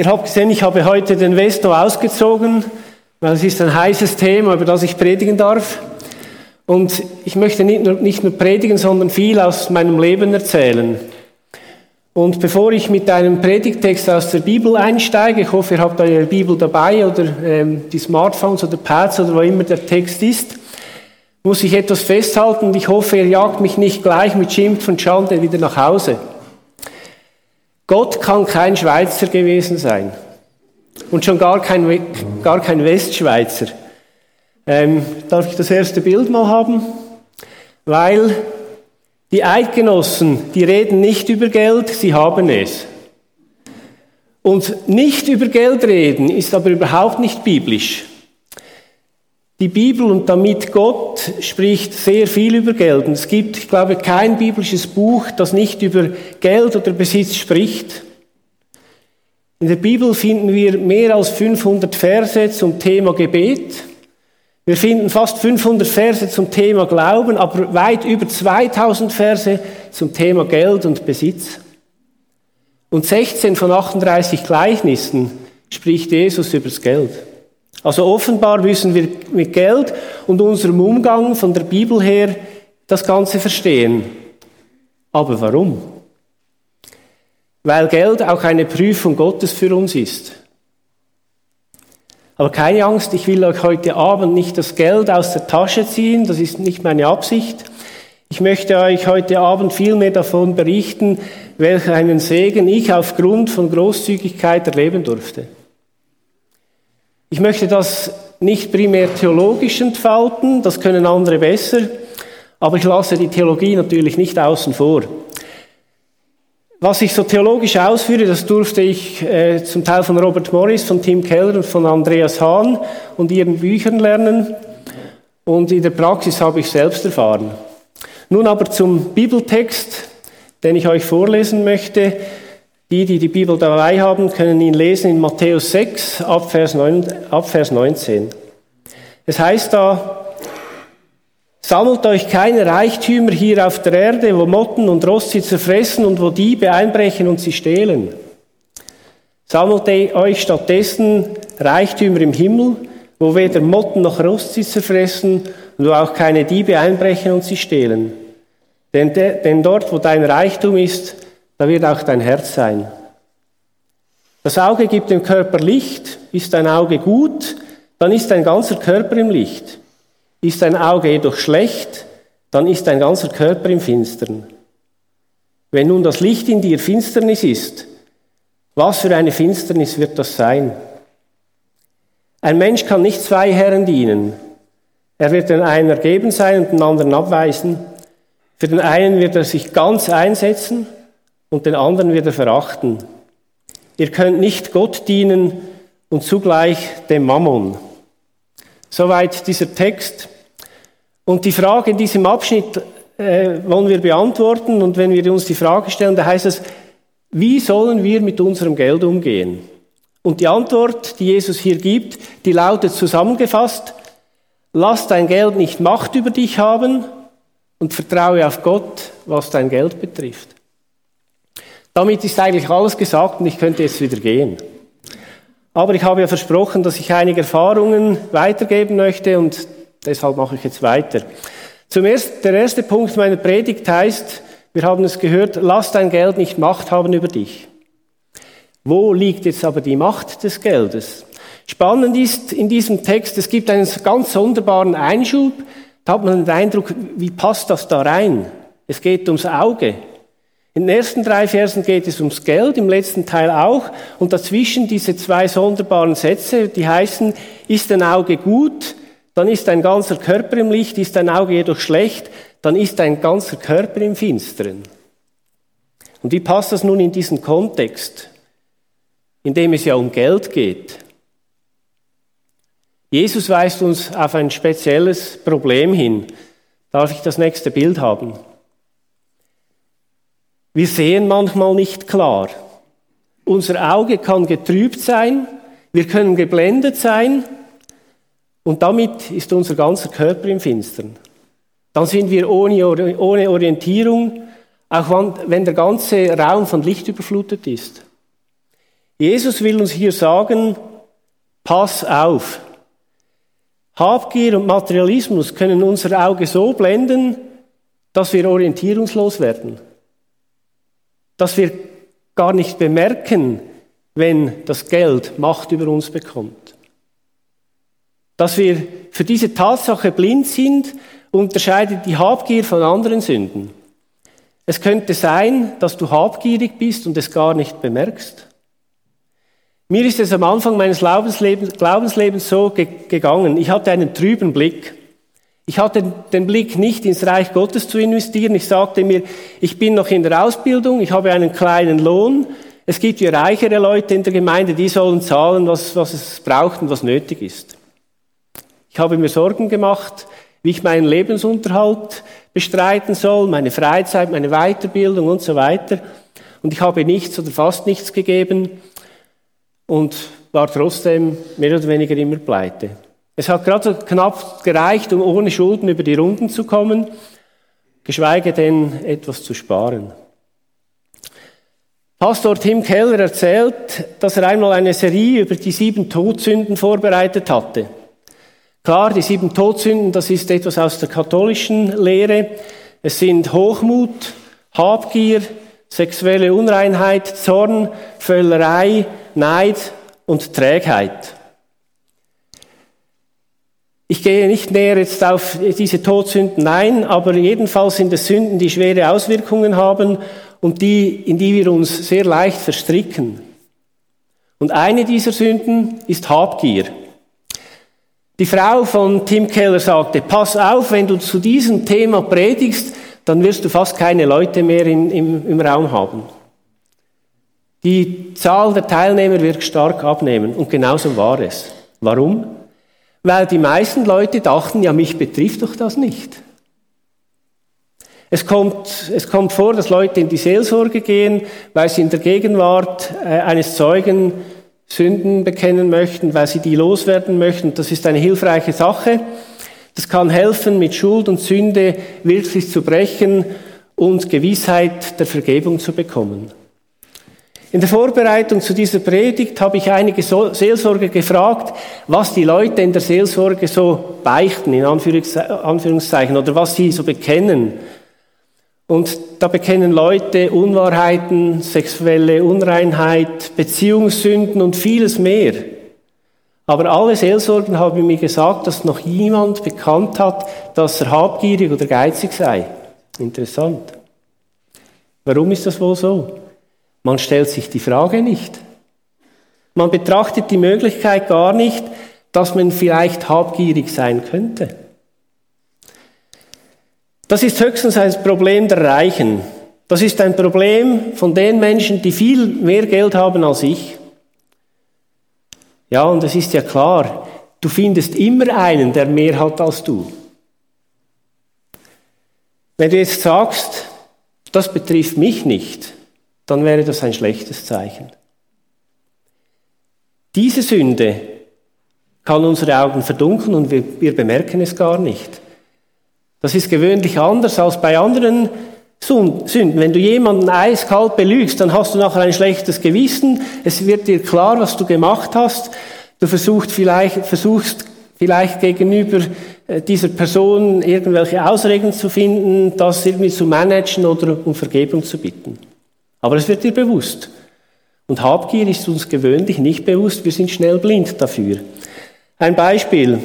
Ihr habt gesehen, ich habe heute den Vesto ausgezogen, weil es ist ein heißes Thema, über das ich predigen darf. Und ich möchte nicht nur, nicht nur predigen, sondern viel aus meinem Leben erzählen. Und bevor ich mit einem Predigtext aus der Bibel einsteige, ich hoffe, ihr habt eure Bibel dabei oder ähm, die Smartphones oder Pads oder wo immer der Text ist, muss ich etwas festhalten und ich hoffe, ihr jagt mich nicht gleich mit Schimpf und Schande wieder nach Hause. Gott kann kein Schweizer gewesen sein und schon gar kein, gar kein Westschweizer. Ähm, darf ich das erste Bild mal haben? Weil die Eidgenossen, die reden nicht über Geld, sie haben es. Und nicht über Geld reden ist aber überhaupt nicht biblisch. Die Bibel und damit Gott spricht sehr viel über Geld. Und es gibt, ich glaube, kein biblisches Buch, das nicht über Geld oder Besitz spricht. In der Bibel finden wir mehr als 500 Verse zum Thema Gebet. Wir finden fast 500 Verse zum Thema Glauben, aber weit über 2000 Verse zum Thema Geld und Besitz. Und 16 von 38 Gleichnissen spricht Jesus über das Geld. Also offenbar müssen wir mit Geld und unserem Umgang von der Bibel her das Ganze verstehen. Aber warum? Weil Geld auch eine Prüfung Gottes für uns ist. Aber keine Angst, ich will euch heute Abend nicht das Geld aus der Tasche ziehen, das ist nicht meine Absicht. Ich möchte euch heute Abend vielmehr davon berichten, welch einen Segen ich aufgrund von Großzügigkeit erleben durfte. Ich möchte das nicht primär theologisch entfalten, das können andere besser, aber ich lasse die Theologie natürlich nicht außen vor. Was ich so theologisch ausführe, das durfte ich äh, zum Teil von Robert Morris, von Tim Keller und von Andreas Hahn und ihren Büchern lernen. Und in der Praxis habe ich selbst erfahren. Nun aber zum Bibeltext, den ich euch vorlesen möchte. Die, die die Bibel dabei haben, können ihn lesen in Matthäus 6, ab Vers 19. Es heißt da, Sammelt euch keine Reichtümer hier auf der Erde, wo Motten und Rost sie zerfressen und wo Diebe einbrechen und sie stehlen. Sammelt euch stattdessen Reichtümer im Himmel, wo weder Motten noch Rost sie zerfressen und wo auch keine Diebe einbrechen und sie stehlen. Denn, de, denn dort, wo dein Reichtum ist, da wird auch dein Herz sein. Das Auge gibt dem Körper Licht. Ist dein Auge gut, dann ist dein ganzer Körper im Licht. Ist dein Auge jedoch schlecht, dann ist dein ganzer Körper im Finstern. Wenn nun das Licht in dir Finsternis ist, was für eine Finsternis wird das sein? Ein Mensch kann nicht zwei Herren dienen. Er wird den einen ergeben sein und den anderen abweisen. Für den einen wird er sich ganz einsetzen und den anderen wird er verachten. Ihr könnt nicht Gott dienen und zugleich dem Mammon. Soweit dieser Text. Und die Frage in diesem Abschnitt äh, wollen wir beantworten. Und wenn wir uns die Frage stellen, da heißt es, wie sollen wir mit unserem Geld umgehen? Und die Antwort, die Jesus hier gibt, die lautet zusammengefasst, lass dein Geld nicht Macht über dich haben und vertraue auf Gott, was dein Geld betrifft. Damit ist eigentlich alles gesagt und ich könnte jetzt wieder gehen. Aber ich habe ja versprochen, dass ich einige Erfahrungen weitergeben möchte und deshalb mache ich jetzt weiter. Zum ersten, der erste Punkt meiner Predigt heißt, wir haben es gehört, lass dein Geld nicht Macht haben über dich. Wo liegt jetzt aber die Macht des Geldes? Spannend ist in diesem Text, es gibt einen ganz sonderbaren Einschub. Da hat man den Eindruck, wie passt das da rein? Es geht ums Auge. In den ersten drei Versen geht es ums Geld, im letzten Teil auch. Und dazwischen diese zwei sonderbaren Sätze, die heißen, ist ein Auge gut, dann ist ein ganzer Körper im Licht, ist ein Auge jedoch schlecht, dann ist ein ganzer Körper im Finsteren. Und wie passt das nun in diesen Kontext, in dem es ja um Geld geht? Jesus weist uns auf ein spezielles Problem hin. Darf ich das nächste Bild haben? Wir sehen manchmal nicht klar. Unser Auge kann getrübt sein, wir können geblendet sein und damit ist unser ganzer Körper im Finstern. Dann sind wir ohne, ohne Orientierung, auch wenn der ganze Raum von Licht überflutet ist. Jesus will uns hier sagen, pass auf. Habgier und Materialismus können unser Auge so blenden, dass wir orientierungslos werden. Dass wir gar nicht bemerken, wenn das Geld Macht über uns bekommt. Dass wir für diese Tatsache blind sind, unterscheidet die Habgier von anderen Sünden. Es könnte sein, dass du habgierig bist und es gar nicht bemerkst. Mir ist es am Anfang meines Glaubenslebens, so ge gegangen. Ich hatte einen trüben Blick. Ich hatte den Blick nicht ins Reich Gottes zu investieren. Ich sagte mir, ich bin noch in der Ausbildung, ich habe einen kleinen Lohn. Es gibt ja reichere Leute in der Gemeinde, die sollen zahlen, was, was es braucht und was nötig ist. Ich habe mir Sorgen gemacht, wie ich meinen Lebensunterhalt bestreiten soll, meine Freizeit, meine Weiterbildung und so weiter. Und ich habe nichts oder fast nichts gegeben und war trotzdem mehr oder weniger immer pleite. Es hat gerade knapp gereicht, um ohne Schulden über die Runden zu kommen, geschweige denn etwas zu sparen. Pastor Tim Keller erzählt, dass er einmal eine Serie über die sieben Todsünden vorbereitet hatte. Klar, die sieben Todsünden, das ist etwas aus der katholischen Lehre. Es sind Hochmut, Habgier, sexuelle Unreinheit, Zorn, Völlerei, Neid und Trägheit. Ich gehe nicht näher jetzt auf diese Todsünden ein, aber jedenfalls sind es Sünden, die schwere Auswirkungen haben und die, in die wir uns sehr leicht verstricken. Und eine dieser Sünden ist Habgier. Die Frau von Tim Keller sagte, pass auf, wenn du zu diesem Thema predigst, dann wirst du fast keine Leute mehr in, im, im Raum haben. Die Zahl der Teilnehmer wird stark abnehmen und genauso war es. Warum? Weil die meisten Leute dachten, ja, mich betrifft doch das nicht. Es kommt, es kommt vor, dass Leute in die Seelsorge gehen, weil sie in der Gegenwart äh, eines Zeugen Sünden bekennen möchten, weil sie die loswerden möchten. Das ist eine hilfreiche Sache. Das kann helfen, mit Schuld und Sünde wirklich zu brechen und Gewissheit der Vergebung zu bekommen. In der Vorbereitung zu dieser Predigt habe ich einige Seelsorger gefragt, was die Leute in der Seelsorge so beichten, in Anführungszeichen, oder was sie so bekennen. Und da bekennen Leute Unwahrheiten, sexuelle Unreinheit, Beziehungssünden und vieles mehr. Aber alle Seelsorgen haben mir gesagt, dass noch niemand bekannt hat, dass er habgierig oder geizig sei. Interessant. Warum ist das wohl so? Man stellt sich die Frage nicht. Man betrachtet die Möglichkeit gar nicht, dass man vielleicht habgierig sein könnte. Das ist höchstens ein Problem der Reichen. Das ist ein Problem von den Menschen, die viel mehr Geld haben als ich. Ja, und es ist ja klar, du findest immer einen, der mehr hat als du. Wenn du jetzt sagst, das betrifft mich nicht, dann wäre das ein schlechtes Zeichen. Diese Sünde kann unsere Augen verdunkeln und wir, wir bemerken es gar nicht. Das ist gewöhnlich anders als bei anderen Sünden. Wenn du jemanden eiskalt belügst, dann hast du nachher ein schlechtes Gewissen. Es wird dir klar, was du gemacht hast. Du versuchst vielleicht, versuchst vielleicht gegenüber äh, dieser Person irgendwelche Ausreden zu finden, das irgendwie zu managen oder um Vergebung zu bitten. Aber es wird dir bewusst. Und Habgier ist uns gewöhnlich nicht bewusst, wir sind schnell blind dafür. Ein Beispiel.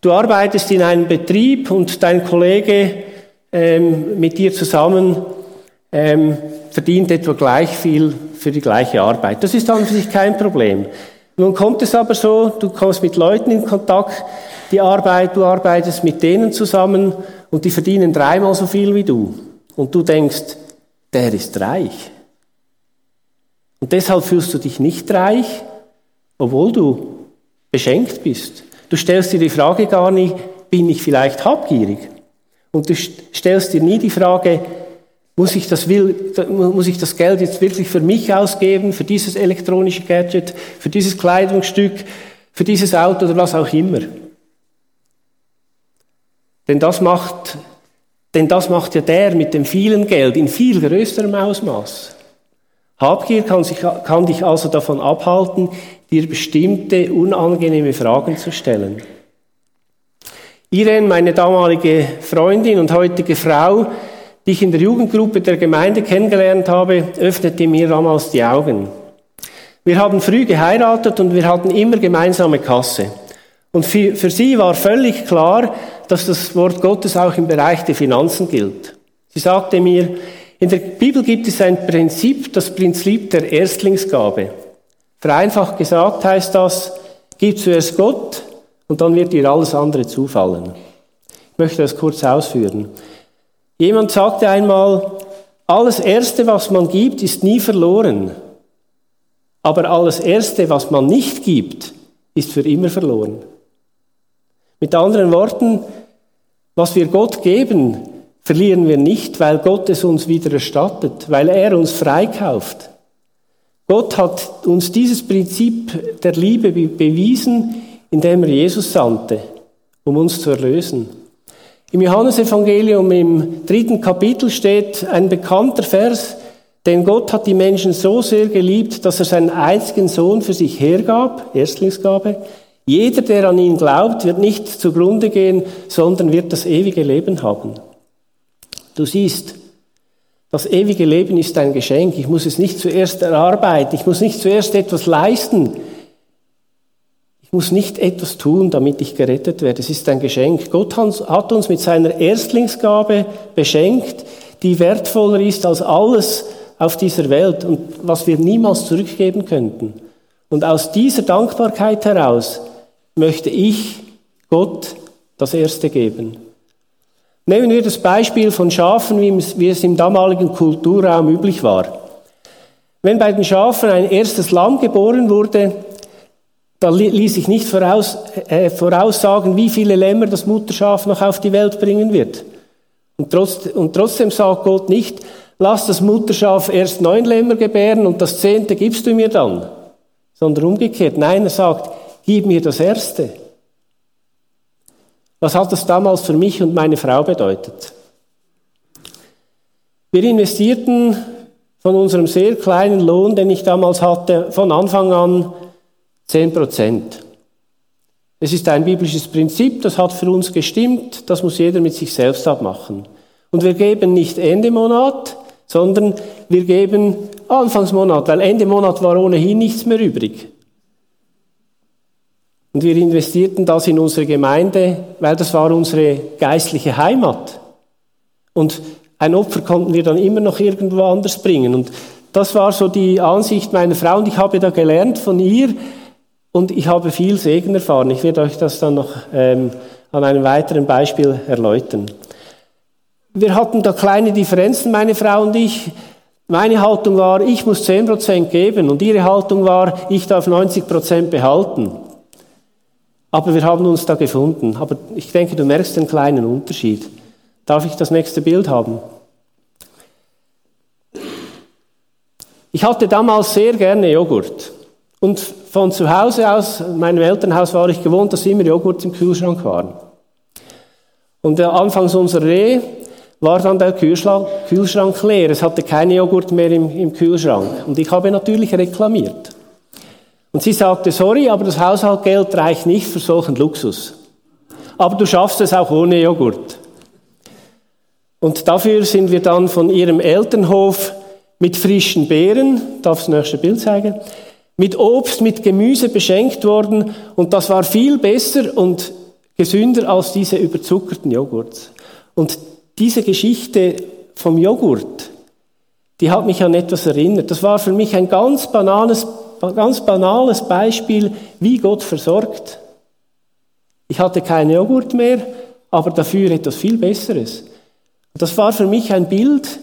Du arbeitest in einem Betrieb und dein Kollege ähm, mit dir zusammen ähm, verdient etwa gleich viel für die gleiche Arbeit. Das ist an sich kein Problem. Nun kommt es aber so, du kommst mit Leuten in Kontakt, die Arbeit, du arbeitest mit denen zusammen und die verdienen dreimal so viel wie du. Und du denkst, der ist reich. Und deshalb fühlst du dich nicht reich, obwohl du beschenkt bist. Du stellst dir die Frage gar nicht, bin ich vielleicht habgierig? Und du stellst dir nie die Frage, muss ich, das will, muss ich das Geld jetzt wirklich für mich ausgeben, für dieses elektronische Gadget, für dieses Kleidungsstück, für dieses Auto oder was auch immer? Denn das macht, denn das macht ja der mit dem vielen Geld in viel größerem Ausmaß. Habgier kann, sich, kann dich also davon abhalten, dir bestimmte unangenehme Fragen zu stellen. Irene, meine damalige Freundin und heutige Frau, die ich in der Jugendgruppe der Gemeinde kennengelernt habe, öffnete mir damals die Augen. Wir haben früh geheiratet und wir hatten immer gemeinsame Kasse. Und für, für sie war völlig klar, dass das Wort Gottes auch im Bereich der Finanzen gilt. Sie sagte mir, in der Bibel gibt es ein Prinzip, das Prinzip der Erstlingsgabe. Vereinfacht gesagt heißt das, gib zuerst Gott und dann wird dir alles andere zufallen. Ich möchte das kurz ausführen. Jemand sagte einmal, alles Erste, was man gibt, ist nie verloren. Aber alles Erste, was man nicht gibt, ist für immer verloren. Mit anderen Worten, was wir Gott geben, verlieren wir nicht, weil Gott es uns wieder erstattet, weil er uns freikauft. Gott hat uns dieses Prinzip der Liebe bewiesen, indem er Jesus sandte, um uns zu erlösen. Im Johannesevangelium im dritten Kapitel steht ein bekannter Vers, denn Gott hat die Menschen so sehr geliebt, dass er seinen einzigen Sohn für sich hergab, Erstlingsgabe. Jeder, der an ihn glaubt, wird nicht zugrunde gehen, sondern wird das ewige Leben haben. Du siehst, das ewige Leben ist ein Geschenk. Ich muss es nicht zuerst erarbeiten. Ich muss nicht zuerst etwas leisten. Ich muss nicht etwas tun, damit ich gerettet werde. Es ist ein Geschenk. Gott hat uns mit seiner Erstlingsgabe beschenkt, die wertvoller ist als alles auf dieser Welt und was wir niemals zurückgeben könnten. Und aus dieser Dankbarkeit heraus möchte ich Gott das Erste geben. Nehmen wir das Beispiel von Schafen, wie es im damaligen Kulturraum üblich war. Wenn bei den Schafen ein erstes Lamm geboren wurde, da ließ sich nicht voraus, äh, voraussagen, wie viele Lämmer das Mutterschaf noch auf die Welt bringen wird. Und, trotz, und trotzdem sagt Gott nicht, lass das Mutterschaf erst neun Lämmer gebären und das zehnte gibst du mir dann. Sondern umgekehrt. Nein, er sagt, gib mir das erste. Was hat das damals für mich und meine Frau bedeutet? Wir investierten von unserem sehr kleinen Lohn, den ich damals hatte, von Anfang an 10 Prozent. Es ist ein biblisches Prinzip, das hat für uns gestimmt, das muss jeder mit sich selbst abmachen. Und wir geben nicht Ende Monat, sondern wir geben Anfangsmonat, weil Ende Monat war ohnehin nichts mehr übrig. Und wir investierten das in unsere Gemeinde, weil das war unsere geistliche Heimat. Und ein Opfer konnten wir dann immer noch irgendwo anders bringen. Und das war so die Ansicht meiner Frau und ich habe da gelernt von ihr und ich habe viel Segen erfahren. Ich werde euch das dann noch ähm, an einem weiteren Beispiel erläutern. Wir hatten da kleine Differenzen, meine Frau und ich. Meine Haltung war, ich muss 10% geben und ihre Haltung war, ich darf 90% behalten. Aber wir haben uns da gefunden. Aber ich denke, du merkst den kleinen Unterschied. Darf ich das nächste Bild haben? Ich hatte damals sehr gerne Joghurt. Und von zu Hause aus, meinem Elternhaus, war ich gewohnt, dass immer Joghurt im Kühlschrank waren. Und anfangs unserer Ehe war dann der Kühlschrank, leer. Es hatte keine Joghurt mehr im, im Kühlschrank. Und ich habe natürlich reklamiert. Und sie sagte, sorry, aber das Haushaltgeld reicht nicht für solchen Luxus. Aber du schaffst es auch ohne Joghurt. Und dafür sind wir dann von ihrem Elternhof mit frischen Beeren, darf das nächste Bild zeigen, mit Obst, mit Gemüse beschenkt worden. Und das war viel besser und gesünder als diese überzuckerten Joghurts. Und diese Geschichte vom Joghurt, die hat mich an etwas erinnert. Das war für mich ein ganz banales ganz banales Beispiel, wie Gott versorgt. Ich hatte keinen Joghurt mehr, aber dafür etwas viel Besseres. Das war für mich ein Bild,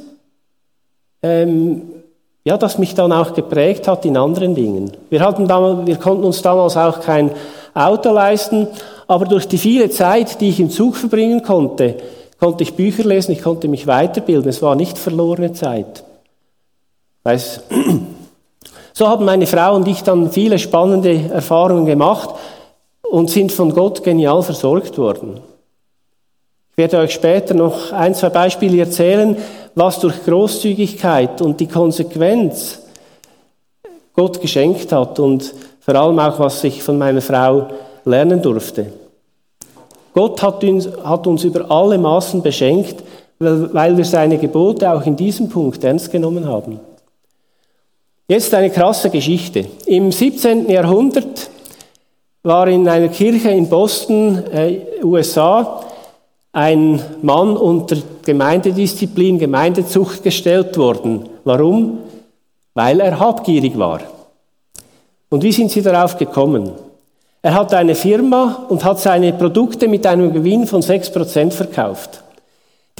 ähm, ja, das mich dann auch geprägt hat in anderen Dingen. Wir, hatten damals, wir konnten uns damals auch kein Auto leisten, aber durch die viele Zeit, die ich im Zug verbringen konnte, konnte ich Bücher lesen, ich konnte mich weiterbilden. Es war nicht verlorene Zeit. Weiß, so haben meine Frau und ich dann viele spannende Erfahrungen gemacht und sind von Gott genial versorgt worden. Ich werde euch später noch ein, zwei Beispiele erzählen, was durch Großzügigkeit und die Konsequenz Gott geschenkt hat und vor allem auch, was ich von meiner Frau lernen durfte. Gott hat uns, hat uns über alle Maßen beschenkt, weil wir seine Gebote auch in diesem Punkt ernst genommen haben. Jetzt eine krasse Geschichte. Im 17. Jahrhundert war in einer Kirche in Boston, äh, USA, ein Mann unter Gemeindedisziplin, Gemeindezucht gestellt worden. Warum? Weil er habgierig war. Und wie sind Sie darauf gekommen? Er hat eine Firma und hat seine Produkte mit einem Gewinn von 6% verkauft.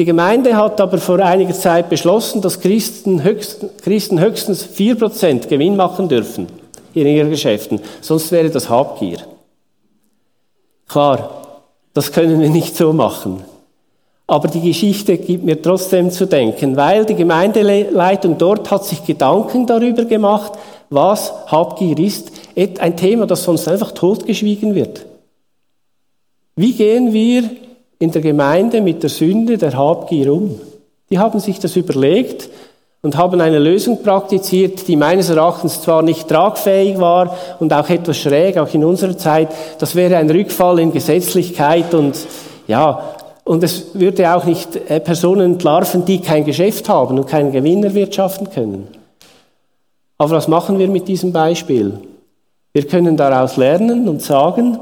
Die Gemeinde hat aber vor einiger Zeit beschlossen, dass Christen, höchst, Christen höchstens 4% Gewinn machen dürfen in ihren Geschäften. Sonst wäre das Habgier. Klar, das können wir nicht so machen. Aber die Geschichte gibt mir trotzdem zu denken, weil die Gemeindeleitung dort hat sich Gedanken darüber gemacht, was Habgier ist. Ein Thema, das sonst einfach totgeschwiegen wird. Wie gehen wir in der Gemeinde mit der Sünde der Habgier um? Die haben sich das überlegt und haben eine Lösung praktiziert, die meines Erachtens zwar nicht tragfähig war und auch etwas schräg, auch in unserer Zeit. Das wäre ein Rückfall in Gesetzlichkeit und ja, und es würde auch nicht äh, Personen entlarven, die kein Geschäft haben und keinen Gewinn erwirtschaften können. Aber was machen wir mit diesem Beispiel? Wir können daraus lernen und sagen,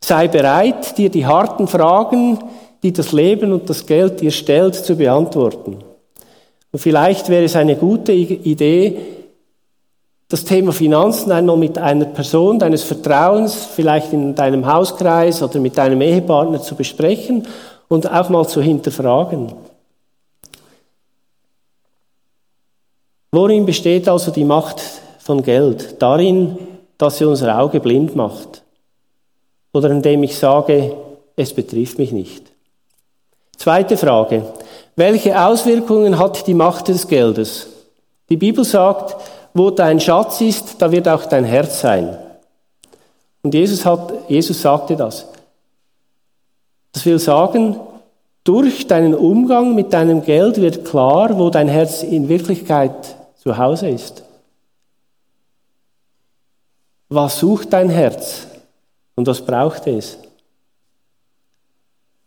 sei bereit, dir die harten Fragen, die das Leben und das Geld dir stellt, zu beantworten. Und vielleicht wäre es eine gute Idee, das Thema Finanzen einmal mit einer Person deines Vertrauens, vielleicht in deinem Hauskreis oder mit deinem Ehepartner zu besprechen und auch mal zu hinterfragen. Worin besteht also die Macht von Geld? Darin, dass sie unser Auge blind macht. Oder indem ich sage, es betrifft mich nicht. Zweite Frage. Welche Auswirkungen hat die Macht des Geldes? Die Bibel sagt, wo dein Schatz ist, da wird auch dein Herz sein. Und Jesus, hat, Jesus sagte das. Das will sagen, durch deinen Umgang mit deinem Geld wird klar, wo dein Herz in Wirklichkeit zu Hause ist. Was sucht dein Herz und was braucht es?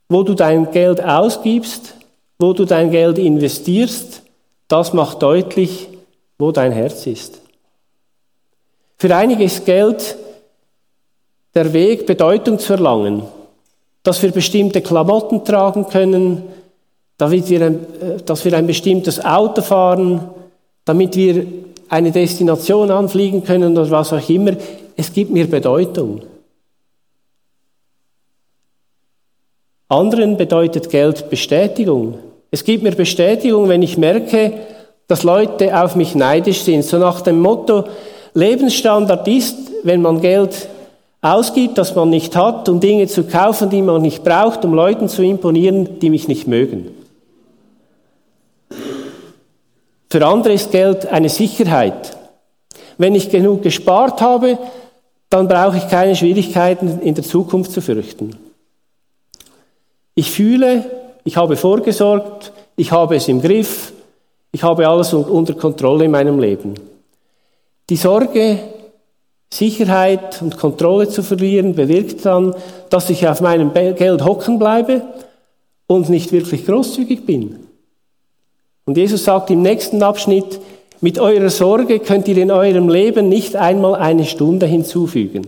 Wo du dein Geld ausgibst, wo du dein Geld investierst, das macht deutlich, wo dein Herz ist. Für einige ist Geld der Weg, Bedeutung zu erlangen dass wir bestimmte Klamotten tragen können, damit wir ein, äh, dass wir ein bestimmtes Auto fahren, damit wir eine Destination anfliegen können oder was auch immer. Es gibt mir Bedeutung. Anderen bedeutet Geld Bestätigung. Es gibt mir Bestätigung, wenn ich merke, dass Leute auf mich neidisch sind. So nach dem Motto, Lebensstandard ist, wenn man Geld ausgibt, das man nicht hat, um Dinge zu kaufen, die man nicht braucht, um Leuten zu imponieren, die mich nicht mögen. Für andere ist Geld eine Sicherheit. Wenn ich genug gespart habe, dann brauche ich keine Schwierigkeiten in der Zukunft zu fürchten. Ich fühle, ich habe vorgesorgt, ich habe es im Griff, ich habe alles unter Kontrolle in meinem Leben. Die Sorge Sicherheit und Kontrolle zu verlieren, bewirkt dann, dass ich auf meinem Geld hocken bleibe und nicht wirklich großzügig bin. Und Jesus sagt im nächsten Abschnitt, mit eurer Sorge könnt ihr in eurem Leben nicht einmal eine Stunde hinzufügen.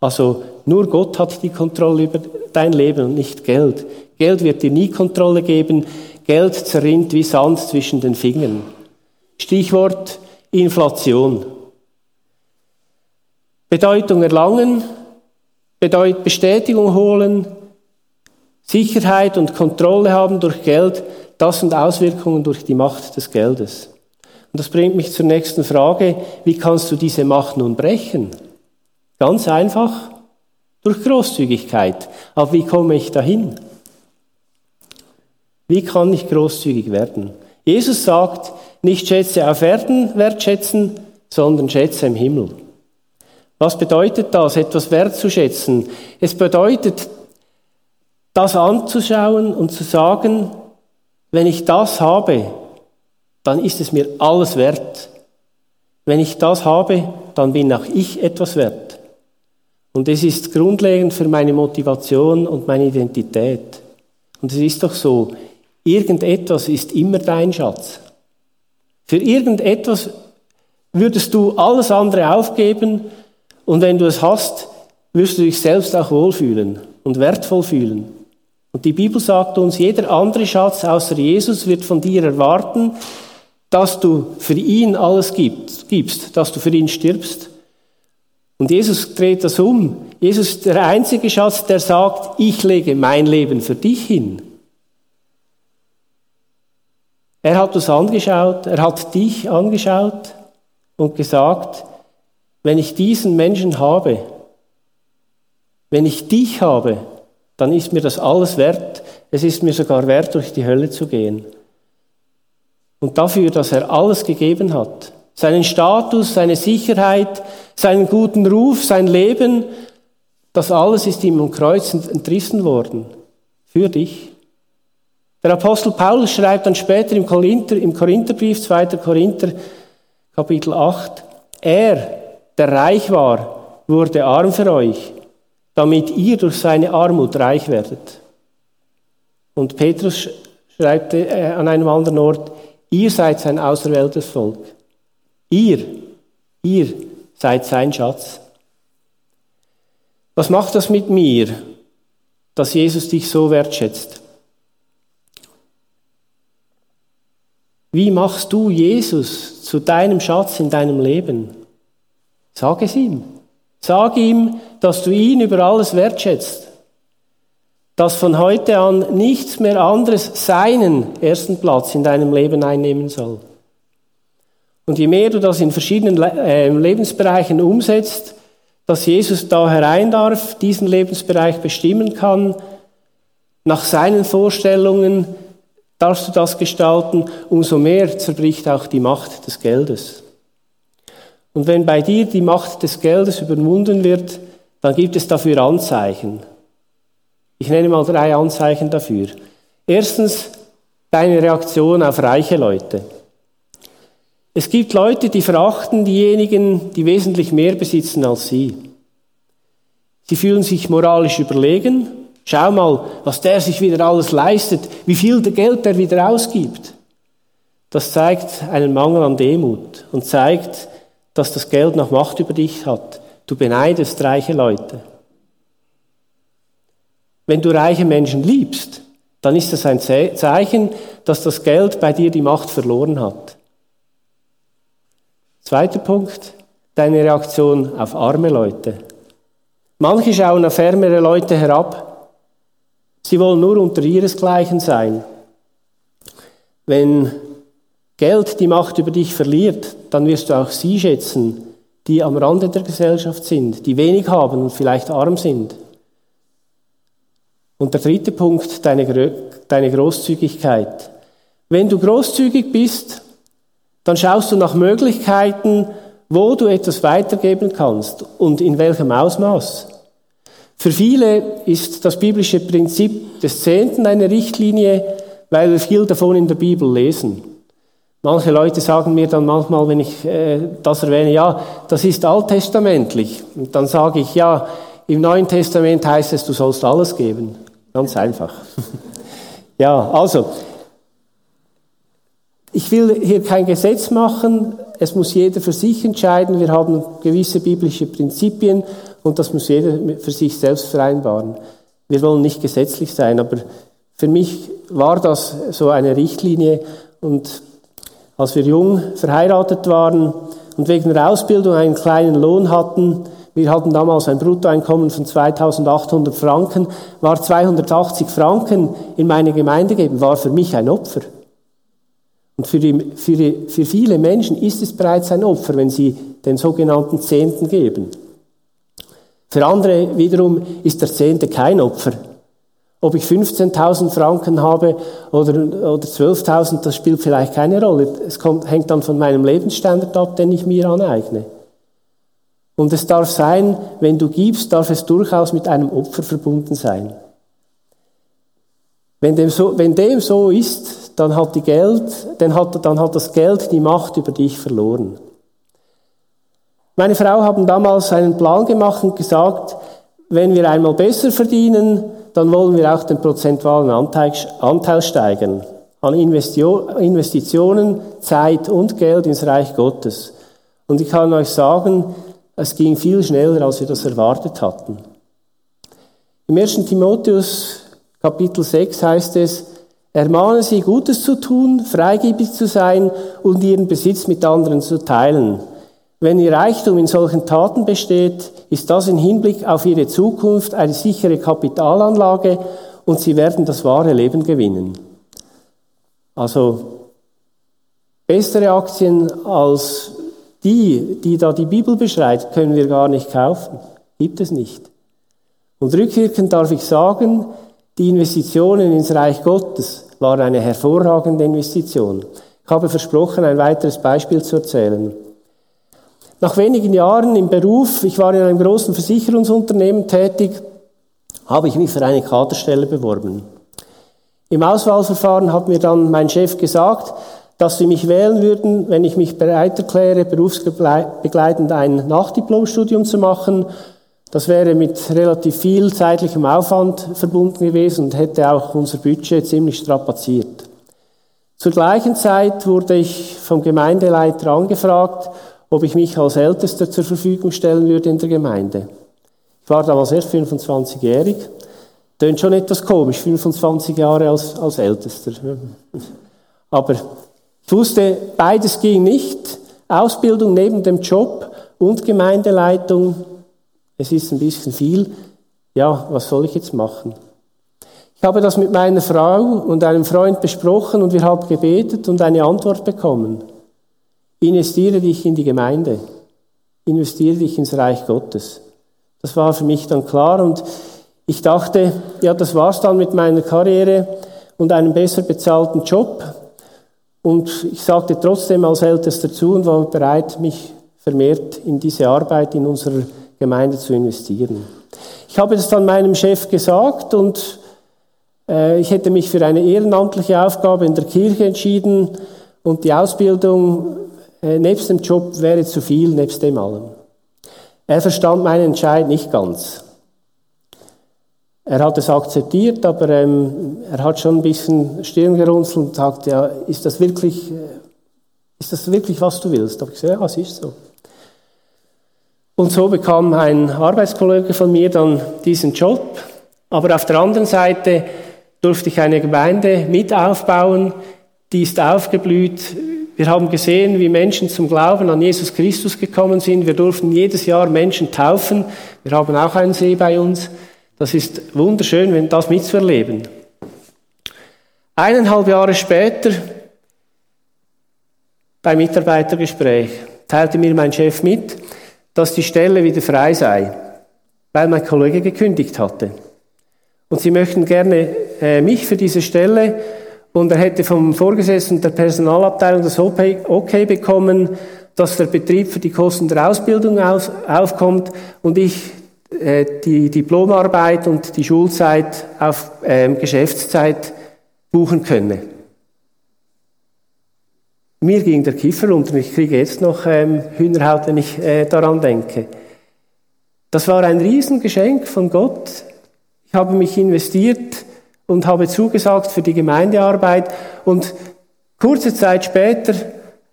Also nur Gott hat die Kontrolle über dein Leben und nicht Geld. Geld wird dir nie Kontrolle geben. Geld zerrinnt wie Sand zwischen den Fingern. Stichwort Inflation. Bedeutung erlangen, Bedeut Bestätigung holen, Sicherheit und Kontrolle haben durch Geld, das sind Auswirkungen durch die Macht des Geldes. Und das bringt mich zur nächsten Frage, wie kannst du diese Macht nun brechen? Ganz einfach, durch Großzügigkeit. Aber wie komme ich dahin? Wie kann ich großzügig werden? Jesus sagt, nicht Schätze auf Erden wertschätzen, sondern Schätze im Himmel. Was bedeutet das, etwas wertzuschätzen? Es bedeutet, das anzuschauen und zu sagen, wenn ich das habe, dann ist es mir alles wert. Wenn ich das habe, dann bin auch ich etwas wert. Und es ist grundlegend für meine Motivation und meine Identität. Und es ist doch so, irgendetwas ist immer dein Schatz. Für irgendetwas würdest du alles andere aufgeben und wenn du es hast, wirst du dich selbst auch wohlfühlen und wertvoll fühlen. Und die Bibel sagt uns, jeder andere Schatz außer Jesus wird von dir erwarten, dass du für ihn alles gibst, dass du für ihn stirbst. Und Jesus dreht das um. Jesus ist der einzige Schatz, der sagt, ich lege mein Leben für dich hin. Er hat uns angeschaut, er hat dich angeschaut und gesagt, wenn ich diesen Menschen habe, wenn ich dich habe, dann ist mir das alles wert. Es ist mir sogar wert, durch die Hölle zu gehen. Und dafür, dass er alles gegeben hat, seinen Status, seine Sicherheit, seinen guten Ruf, sein Leben, das alles ist ihm am Kreuz entrissen worden. Für dich. Der Apostel Paulus schreibt dann später im, Korinther, im Korintherbrief, 2. Korinther, Kapitel 8, er, der reich war, wurde arm für euch, damit ihr durch seine Armut reich werdet. Und Petrus schreibt äh, an einem anderen Ort, ihr seid sein auserwähltes Volk. Ihr, ihr seid sein Schatz. Was macht das mit mir, dass Jesus dich so wertschätzt? Wie machst du Jesus zu deinem Schatz in deinem Leben? Sag es ihm. Sag ihm, dass du ihn über alles wertschätzt. Dass von heute an nichts mehr anderes seinen ersten Platz in deinem Leben einnehmen soll. Und je mehr du das in verschiedenen äh, Lebensbereichen umsetzt, dass Jesus da herein darf, diesen Lebensbereich bestimmen kann, nach seinen Vorstellungen, darfst du das gestalten, umso mehr zerbricht auch die Macht des Geldes. Und wenn bei dir die Macht des Geldes überwunden wird, dann gibt es dafür Anzeichen. Ich nenne mal drei Anzeichen dafür. Erstens deine Reaktion auf reiche Leute. Es gibt Leute, die verachten diejenigen, die wesentlich mehr besitzen als sie. Sie fühlen sich moralisch überlegen Schau mal, was der sich wieder alles leistet, wie viel Geld der wieder ausgibt. Das zeigt einen Mangel an Demut und zeigt, dass das Geld noch Macht über dich hat. Du beneidest reiche Leute. Wenn du reiche Menschen liebst, dann ist das ein Zeichen, dass das Geld bei dir die Macht verloren hat. Zweiter Punkt, deine Reaktion auf arme Leute. Manche schauen auf ärmere Leute herab, Sie wollen nur unter ihresgleichen sein. Wenn Geld die Macht über dich verliert, dann wirst du auch sie schätzen, die am Rande der Gesellschaft sind, die wenig haben und vielleicht arm sind. Und der dritte Punkt, deine, deine Großzügigkeit. Wenn du großzügig bist, dann schaust du nach Möglichkeiten, wo du etwas weitergeben kannst und in welchem Ausmaß. Für viele ist das biblische Prinzip des Zehnten eine Richtlinie, weil wir viel davon in der Bibel lesen. Manche Leute sagen mir dann manchmal, wenn ich äh, das erwähne, ja, das ist alttestamentlich. Und dann sage ich, ja, im Neuen Testament heißt es, du sollst alles geben. Ganz einfach. ja, also, ich will hier kein Gesetz machen, es muss jeder für sich entscheiden. Wir haben gewisse biblische Prinzipien und das muss jeder für sich selbst vereinbaren. Wir wollen nicht gesetzlich sein, aber für mich war das so eine Richtlinie. Und als wir jung verheiratet waren und wegen der Ausbildung einen kleinen Lohn hatten, wir hatten damals ein Bruttoeinkommen von 2800 Franken, war 280 Franken in meine Gemeinde geben, war für mich ein Opfer. Und für, die, für, die, für viele Menschen ist es bereits ein Opfer, wenn sie den sogenannten Zehnten geben. Für andere wiederum ist der Zehnte kein Opfer. Ob ich 15.000 Franken habe oder, oder 12.000, das spielt vielleicht keine Rolle. Es kommt, hängt dann von meinem Lebensstandard ab, den ich mir aneigne. Und es darf sein, wenn du gibst, darf es durchaus mit einem Opfer verbunden sein. Wenn dem so, wenn dem so ist, dann hat, die Geld, dann, hat, dann hat das Geld die Macht über dich verloren. Meine Frau haben damals einen Plan gemacht und gesagt, wenn wir einmal besser verdienen, dann wollen wir auch den prozentualen Anteil, Anteil steigern an Investitionen, Zeit und Geld ins Reich Gottes. Und ich kann euch sagen, es ging viel schneller, als wir das erwartet hatten. Im 1. Timotheus Kapitel 6 heißt es, ermahne sie, Gutes zu tun, freigebig zu sein und ihren Besitz mit anderen zu teilen. Wenn ihr Reichtum in solchen Taten besteht, ist das im Hinblick auf ihre Zukunft eine sichere Kapitalanlage und sie werden das wahre Leben gewinnen. Also bessere Aktien als die, die da die Bibel beschreibt, können wir gar nicht kaufen. Gibt es nicht. Und rückwirkend darf ich sagen, die Investitionen ins Reich Gottes waren eine hervorragende Investition. Ich habe versprochen, ein weiteres Beispiel zu erzählen. Nach wenigen Jahren im Beruf, ich war in einem großen Versicherungsunternehmen tätig, habe ich mich für eine Kaderstelle beworben. Im Auswahlverfahren hat mir dann mein Chef gesagt, dass sie mich wählen würden, wenn ich mich bereit erkläre, berufsbegleitend ein Nachdiplomstudium zu machen. Das wäre mit relativ viel zeitlichem Aufwand verbunden gewesen und hätte auch unser Budget ziemlich strapaziert. Zur gleichen Zeit wurde ich vom Gemeindeleiter angefragt, ob ich mich als Ältester zur Verfügung stellen würde in der Gemeinde. Ich war damals erst 25-jährig Tönt schon etwas komisch, 25 Jahre als, als Ältester. Aber ich wusste, beides ging nicht. Ausbildung neben dem Job und Gemeindeleitung. Es ist ein bisschen viel. Ja, was soll ich jetzt machen? Ich habe das mit meiner Frau und einem Freund besprochen und wir haben gebetet und eine Antwort bekommen. Investiere dich in die Gemeinde. Investiere dich ins Reich Gottes. Das war für mich dann klar und ich dachte, ja, das war's dann mit meiner Karriere und einem besser bezahlten Job. Und ich sagte trotzdem als Ältester zu und war bereit, mich vermehrt in diese Arbeit in unserer Gemeinde zu investieren. Ich habe das dann meinem Chef gesagt und äh, ich hätte mich für eine ehrenamtliche Aufgabe in der Kirche entschieden und die Ausbildung äh, nebst dem Job wäre zu viel, nebst dem allem. Er verstand meinen Entscheid nicht ganz. Er hat es akzeptiert, aber ähm, er hat schon ein bisschen Stirn gerunzelt und sagt, ja, ist das wirklich, äh, ist das wirklich, was du willst? Da habe ich gesagt, ja, es ist so. Und so bekam ein Arbeitskollege von mir dann diesen Job. Aber auf der anderen Seite durfte ich eine Gemeinde mit aufbauen, die ist aufgeblüht. Wir haben gesehen, wie Menschen zum Glauben an Jesus Christus gekommen sind. Wir durften jedes Jahr Menschen taufen. Wir haben auch einen See bei uns. Das ist wunderschön, wenn das mitzuerleben. Eineinhalb Jahre später, beim Mitarbeitergespräch, teilte mir mein Chef mit, dass die Stelle wieder frei sei, weil mein Kollege gekündigt hatte. Und sie möchten gerne äh, mich für diese Stelle und er hätte vom Vorgesetzten der Personalabteilung das Okay bekommen, dass der Betrieb für die Kosten der Ausbildung aus, aufkommt und ich äh, die Diplomarbeit und die Schulzeit auf ähm, Geschäftszeit buchen könne. Mir ging der Kiefer runter und ich kriege jetzt noch ähm, Hühnerhaut, wenn ich äh, daran denke. Das war ein Riesengeschenk von Gott. Ich habe mich investiert und habe zugesagt für die Gemeindearbeit und kurze Zeit später,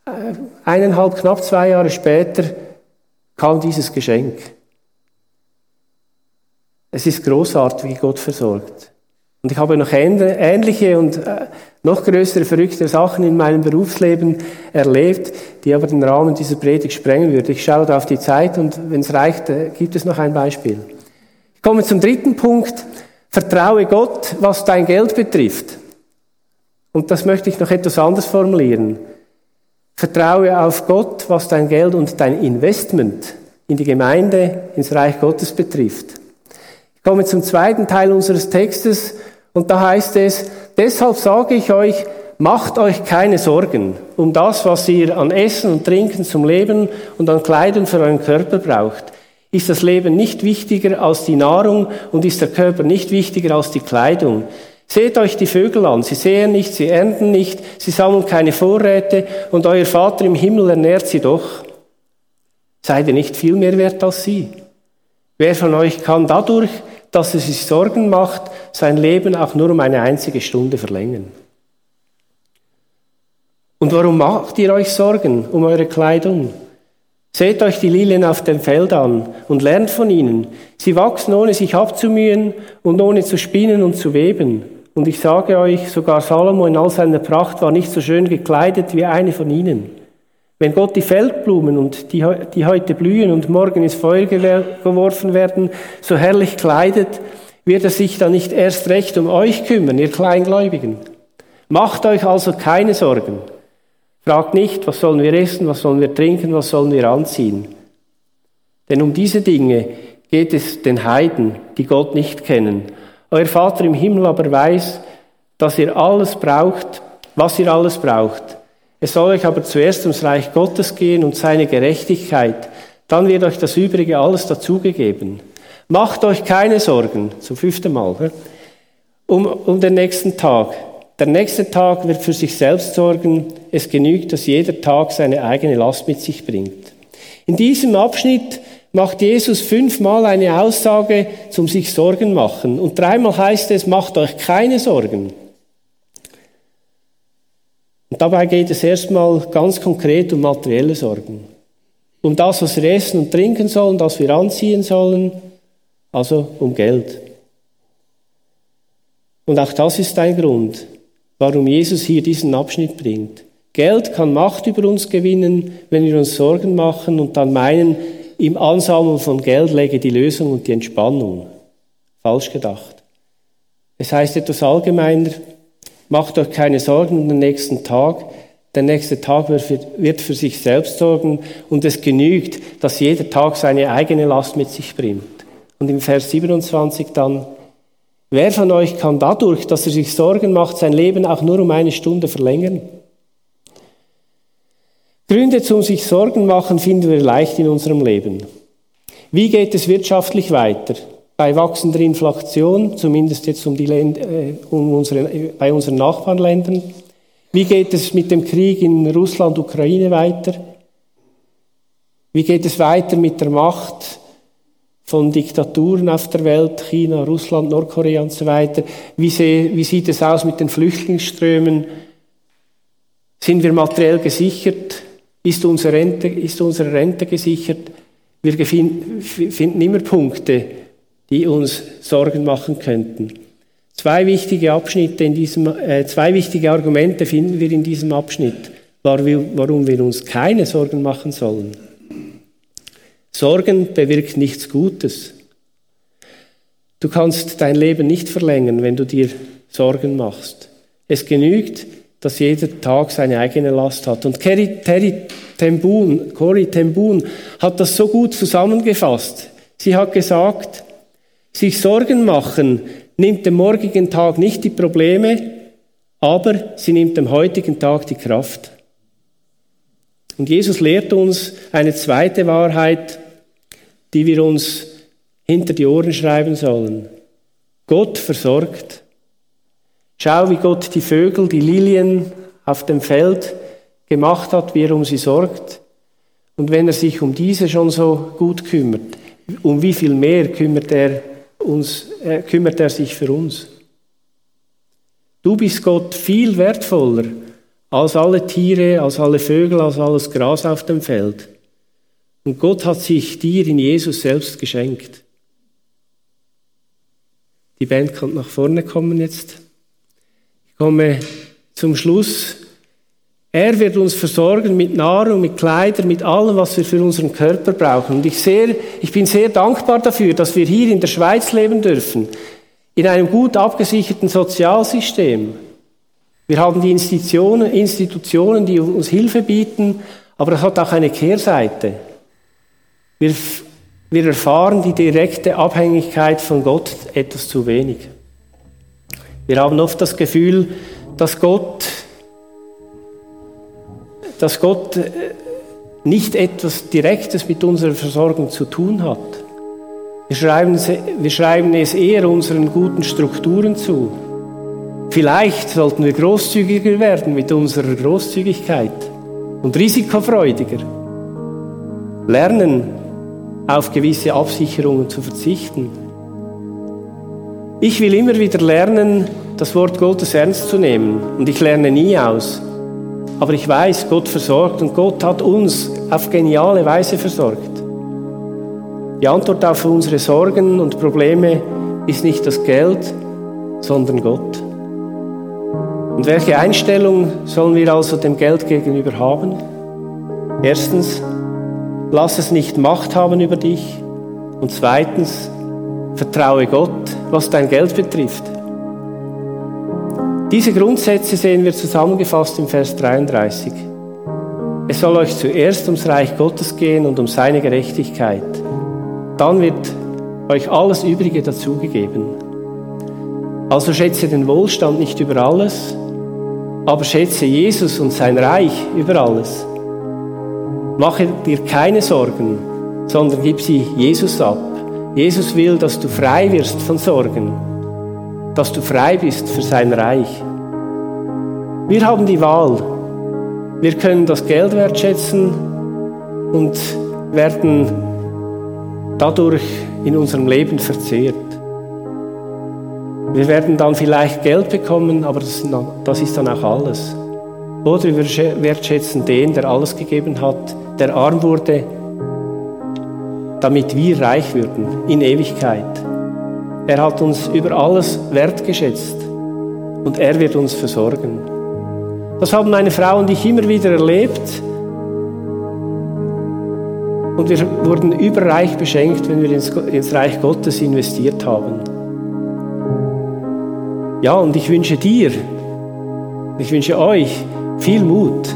äh, eineinhalb, knapp zwei Jahre später, kam dieses Geschenk. Es ist großartig, wie Gott versorgt. Und ich habe noch ähnliche und äh, noch größere, verrückte Sachen in meinem Berufsleben erlebt, die aber den Rahmen dieser Predigt sprengen würde. Ich schaue da auf die Zeit und wenn es reicht, äh, gibt es noch ein Beispiel. Ich komme zum dritten Punkt. Vertraue Gott, was dein Geld betrifft. Und das möchte ich noch etwas anders formulieren. Vertraue auf Gott, was dein Geld und dein Investment in die Gemeinde, ins Reich Gottes betrifft. Kommen wir zum zweiten Teil unseres Textes und da heißt es, deshalb sage ich euch, macht euch keine Sorgen um das, was ihr an Essen und Trinken zum Leben und an Kleidung für euren Körper braucht. Ist das Leben nicht wichtiger als die Nahrung und ist der Körper nicht wichtiger als die Kleidung? Seht euch die Vögel an, sie sehen nicht, sie ernten nicht, sie sammeln keine Vorräte und euer Vater im Himmel ernährt sie doch. Seid ihr nicht viel mehr wert als sie? Wer von euch kann dadurch, dass er sich Sorgen macht, sein Leben auch nur um eine einzige Stunde verlängern? Und warum macht ihr euch Sorgen um eure Kleidung? Seht euch die Lilien auf dem Feld an und lernt von ihnen. Sie wachsen ohne sich abzumühen und ohne zu spinnen und zu weben. Und ich sage euch, sogar Salomo in all seiner Pracht war nicht so schön gekleidet wie eine von ihnen. Wenn Gott die Feldblumen und die, die heute blühen und morgen ins Feuer geworfen werden, so herrlich kleidet, wird er sich dann nicht erst recht um euch kümmern, ihr Kleingläubigen. Macht euch also keine Sorgen. Fragt nicht, was sollen wir essen, was sollen wir trinken, was sollen wir anziehen. Denn um diese Dinge geht es den Heiden, die Gott nicht kennen. Euer Vater im Himmel aber weiß, dass ihr alles braucht, was ihr alles braucht. Es soll euch aber zuerst ums Reich Gottes gehen und seine Gerechtigkeit. Dann wird euch das Übrige alles dazugegeben. Macht euch keine Sorgen, zum fünften Mal, um, um den nächsten Tag. Der nächste Tag wird für sich selbst sorgen. Es genügt, dass jeder Tag seine eigene Last mit sich bringt. In diesem Abschnitt macht Jesus fünfmal eine Aussage zum sich Sorgen machen. Und dreimal heißt es, macht euch keine Sorgen. Und dabei geht es erstmal ganz konkret um materielle Sorgen. Um das, was wir essen und trinken sollen, das wir anziehen sollen, also um Geld. Und auch das ist ein Grund, warum Jesus hier diesen Abschnitt bringt. Geld kann Macht über uns gewinnen, wenn wir uns Sorgen machen und dann meinen, im Ansammeln von Geld läge die Lösung und die Entspannung. Falsch gedacht. Es heißt etwas allgemeiner, macht euch keine Sorgen um den nächsten Tag. Der nächste Tag wird für sich selbst sorgen und es genügt, dass jeder Tag seine eigene Last mit sich bringt. Und im Vers 27 dann, Wer von euch kann dadurch, dass er sich Sorgen macht, sein Leben auch nur um eine Stunde verlängern? Gründe zum sich Sorgen machen finden wir leicht in unserem Leben. Wie geht es wirtschaftlich weiter? Bei wachsender Inflation, zumindest jetzt um die Länder, äh, um unsere, bei unseren Nachbarländern. Wie geht es mit dem Krieg in Russland, Ukraine weiter? Wie geht es weiter mit der Macht von Diktaturen auf der Welt, China, Russland, Nordkorea und so weiter. Wie, wie sieht es aus mit den Flüchtlingsströmen? Sind wir materiell gesichert? Ist unsere Rente, ist unsere Rente gesichert? Wir finden immer Punkte, die uns Sorgen machen könnten. Zwei wichtige Abschnitte in diesem, äh, zwei wichtige Argumente finden wir in diesem Abschnitt, warum wir uns keine Sorgen machen sollen. Sorgen bewirkt nichts Gutes. Du kannst dein Leben nicht verlängern, wenn du dir Sorgen machst. Es genügt, dass jeder Tag seine eigene Last hat. Und Terry, Terry Tembun, Cory Tembun hat das so gut zusammengefasst. Sie hat gesagt, sich Sorgen machen nimmt dem morgigen Tag nicht die Probleme, aber sie nimmt dem heutigen Tag die Kraft. Und Jesus lehrt uns eine zweite Wahrheit, die wir uns hinter die Ohren schreiben sollen. Gott versorgt. Schau, wie Gott die Vögel, die Lilien auf dem Feld gemacht hat, wie er um sie sorgt. Und wenn er sich um diese schon so gut kümmert, um wie viel mehr kümmert er, uns, äh, kümmert er sich für uns? Du bist Gott viel wertvoller als alle Tiere, als alle Vögel, als alles Gras auf dem Feld. Und Gott hat sich dir in Jesus selbst geschenkt. Die Band kann nach vorne kommen jetzt. Ich komme zum Schluss. Er wird uns versorgen mit Nahrung, mit Kleidern, mit allem, was wir für unseren Körper brauchen. Und ich, sehr, ich bin sehr dankbar dafür, dass wir hier in der Schweiz leben dürfen, in einem gut abgesicherten Sozialsystem. Wir haben die Institutionen, Institutionen, die uns Hilfe bieten, aber es hat auch eine Kehrseite. Wir, wir erfahren die direkte Abhängigkeit von Gott etwas zu wenig. Wir haben oft das Gefühl, dass Gott, dass Gott äh, nicht etwas Direktes mit unserer Versorgung zu tun hat. Wir schreiben, wir schreiben es eher unseren guten Strukturen zu. Vielleicht sollten wir großzügiger werden mit unserer Großzügigkeit und risikofreudiger. lernen, auf gewisse Absicherungen zu verzichten. Ich will immer wieder lernen, das Wort Gottes ernst zu nehmen. Und ich lerne nie aus. Aber ich weiß, Gott versorgt und Gott hat uns auf geniale Weise versorgt. Die Antwort auf unsere Sorgen und Probleme ist nicht das Geld, sondern Gott. Und welche Einstellung sollen wir also dem Geld gegenüber haben? Erstens, lass es nicht Macht haben über dich. Und zweitens, vertraue Gott, was dein Geld betrifft. Diese Grundsätze sehen wir zusammengefasst im Vers 33. Es soll euch zuerst ums Reich Gottes gehen und um seine Gerechtigkeit. Dann wird euch alles Übrige dazugegeben. Also schätze den Wohlstand nicht über alles, aber schätze Jesus und sein Reich über alles. Mache dir keine Sorgen, sondern gib sie Jesus ab. Jesus will, dass du frei wirst von Sorgen, dass du frei bist für sein Reich. Wir haben die Wahl. Wir können das Geld wertschätzen und werden dadurch in unserem Leben verzehrt. Wir werden dann vielleicht Geld bekommen, aber das, ist dann auch alles. Oder wir wertschätzen den, der alles gegeben hat, der arm wurde, damit wir reich würden in Ewigkeit. Er hat uns über alles wertgeschätzt und er wird uns versorgen. Das haben meine Frau und ich immer wieder erlebt. Und wir wurden überreich beschenkt, wenn wir ins, Reich Gottes investiert haben. Ja, und ich wünsche dir, ich wünsche euch viel Mut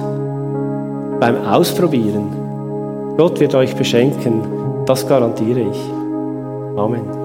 beim Ausprobieren. Gott wird euch beschenken, das garantiere ich. Amen.